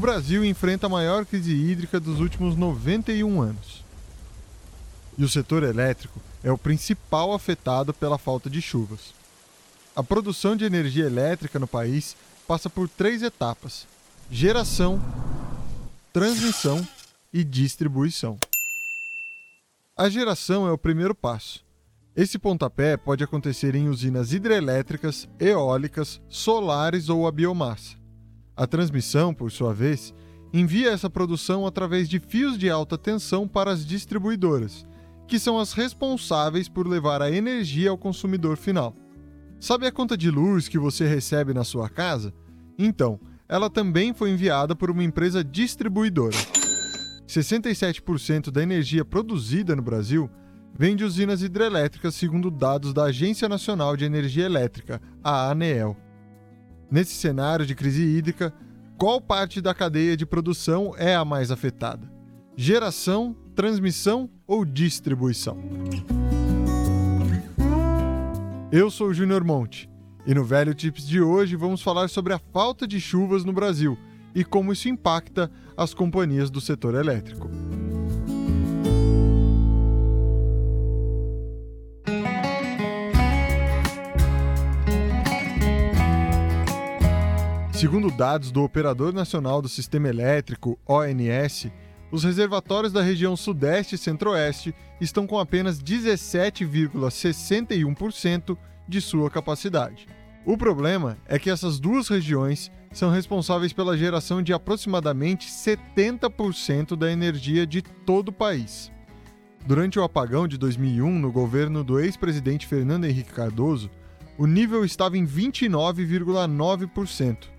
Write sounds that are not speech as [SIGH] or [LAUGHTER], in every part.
Brasil enfrenta a maior crise hídrica dos últimos 91 anos. E o setor elétrico é o principal afetado pela falta de chuvas. A produção de energia elétrica no país passa por três etapas: geração, transmissão e distribuição. A geração é o primeiro passo. Esse pontapé pode acontecer em usinas hidrelétricas, eólicas, solares ou a biomassa. A transmissão, por sua vez, envia essa produção através de fios de alta tensão para as distribuidoras, que são as responsáveis por levar a energia ao consumidor final. Sabe a conta de luz que você recebe na sua casa? Então, ela também foi enviada por uma empresa distribuidora. 67% da energia produzida no Brasil vem de usinas hidrelétricas, segundo dados da Agência Nacional de Energia Elétrica, a ANEEL. Nesse cenário de crise hídrica, qual parte da cadeia de produção é a mais afetada? Geração, transmissão ou distribuição? Eu sou o Júnior Monte e no Velho Tips de hoje vamos falar sobre a falta de chuvas no Brasil e como isso impacta as companhias do setor elétrico. Segundo dados do Operador Nacional do Sistema Elétrico, ONS, os reservatórios da região Sudeste e Centro-Oeste estão com apenas 17,61% de sua capacidade. O problema é que essas duas regiões são responsáveis pela geração de aproximadamente 70% da energia de todo o país. Durante o apagão de 2001, no governo do ex-presidente Fernando Henrique Cardoso, o nível estava em 29,9%.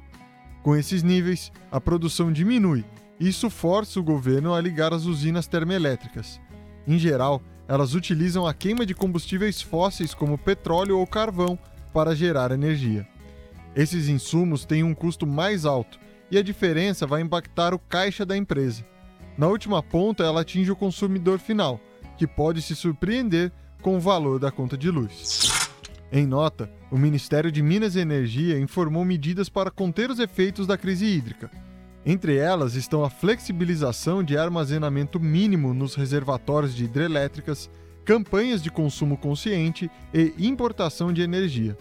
Com esses níveis, a produção diminui isso força o governo a ligar as usinas termoelétricas. Em geral, elas utilizam a queima de combustíveis fósseis como petróleo ou carvão para gerar energia. Esses insumos têm um custo mais alto e a diferença vai impactar o caixa da empresa. Na última ponta, ela atinge o consumidor final, que pode se surpreender com o valor da conta de luz. Em nota, o Ministério de Minas e Energia informou medidas para conter os efeitos da crise hídrica. Entre elas estão a flexibilização de armazenamento mínimo nos reservatórios de hidrelétricas, campanhas de consumo consciente e importação de energia.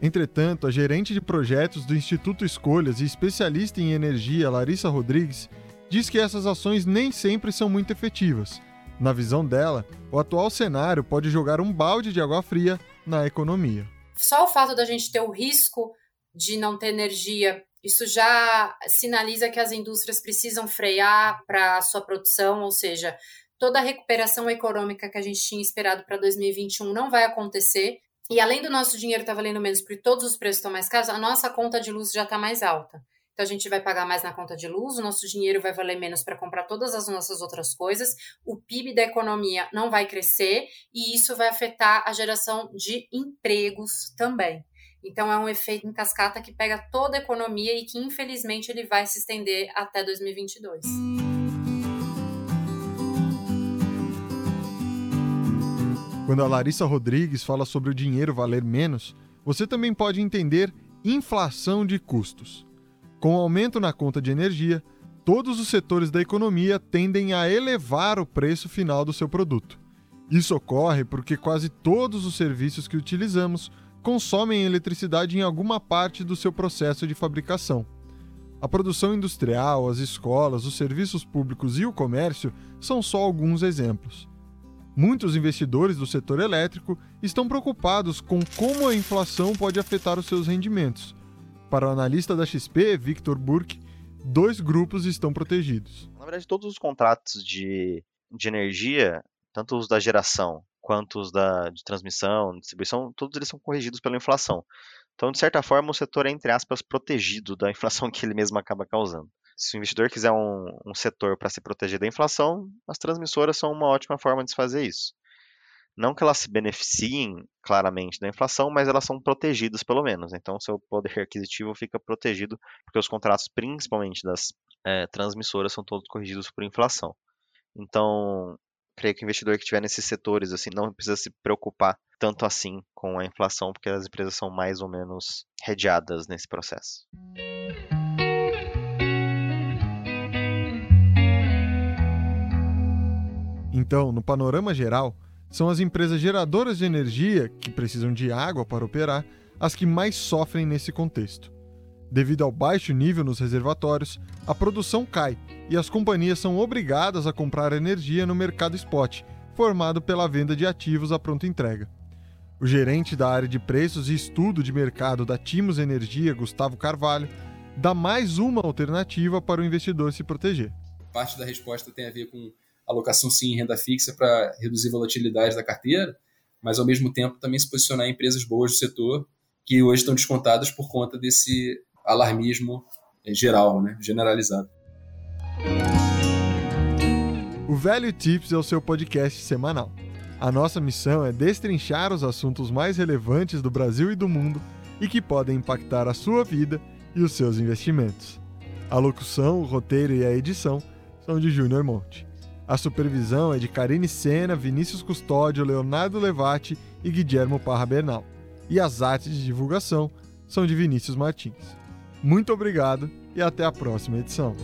Entretanto, a gerente de projetos do Instituto Escolhas e especialista em energia, Larissa Rodrigues, diz que essas ações nem sempre são muito efetivas. Na visão dela, o atual cenário pode jogar um balde de água fria na economia. Só o fato da gente ter o risco de não ter energia, isso já sinaliza que as indústrias precisam frear para a sua produção, ou seja, toda a recuperação econômica que a gente tinha esperado para 2021 não vai acontecer. E além do nosso dinheiro estar tá valendo menos porque todos os preços estão mais caros, a nossa conta de luz já está mais alta. Então a gente vai pagar mais na conta de luz, o nosso dinheiro vai valer menos para comprar todas as nossas outras coisas, o PIB da economia não vai crescer e isso vai afetar a geração de empregos também. Então é um efeito em cascata que pega toda a economia e que infelizmente ele vai se estender até 2022. Quando a Larissa Rodrigues fala sobre o dinheiro valer menos, você também pode entender inflação de custos. Com o aumento na conta de energia, todos os setores da economia tendem a elevar o preço final do seu produto. Isso ocorre porque quase todos os serviços que utilizamos consomem eletricidade em alguma parte do seu processo de fabricação. A produção industrial, as escolas, os serviços públicos e o comércio são só alguns exemplos. Muitos investidores do setor elétrico estão preocupados com como a inflação pode afetar os seus rendimentos para o analista da XP, Victor Burke, dois grupos estão protegidos. Na verdade, todos os contratos de, de energia, tanto os da geração quanto os da, de transmissão, distribuição, todos eles são corrigidos pela inflação. Então, de certa forma, o setor é, entre aspas, protegido da inflação [LAUGHS] que ele mesmo acaba causando. Se o investidor quiser um, um setor para se proteger da inflação, as transmissoras são uma ótima forma de se fazer isso não que elas se beneficiem claramente da inflação, mas elas são protegidas pelo menos. Então, seu poder aquisitivo fica protegido, porque os contratos, principalmente das é, transmissoras, são todos corrigidos por inflação. Então, creio que o investidor que estiver nesses setores assim não precisa se preocupar tanto assim com a inflação, porque as empresas são mais ou menos redeadas nesse processo. Então, no panorama geral, são as empresas geradoras de energia, que precisam de água para operar, as que mais sofrem nesse contexto. Devido ao baixo nível nos reservatórios, a produção cai e as companhias são obrigadas a comprar energia no mercado spot, formado pela venda de ativos à pronta entrega. O gerente da área de preços e estudo de mercado da Timos Energia, Gustavo Carvalho, dá mais uma alternativa para o investidor se proteger. Parte da resposta tem a ver com alocação sim em renda fixa para reduzir a volatilidade da carteira, mas ao mesmo tempo também se posicionar em empresas boas do setor que hoje estão descontadas por conta desse alarmismo eh, geral, né, generalizado. O Velho Tips é o seu podcast semanal. A nossa missão é destrinchar os assuntos mais relevantes do Brasil e do mundo e que podem impactar a sua vida e os seus investimentos. A locução, o roteiro e a edição são de Júnior Monte. A supervisão é de Karine Sena, Vinícius Custódio, Leonardo Levati e Guilhermo Parra Bernal. E as artes de divulgação são de Vinícius Martins. Muito obrigado e até a próxima edição.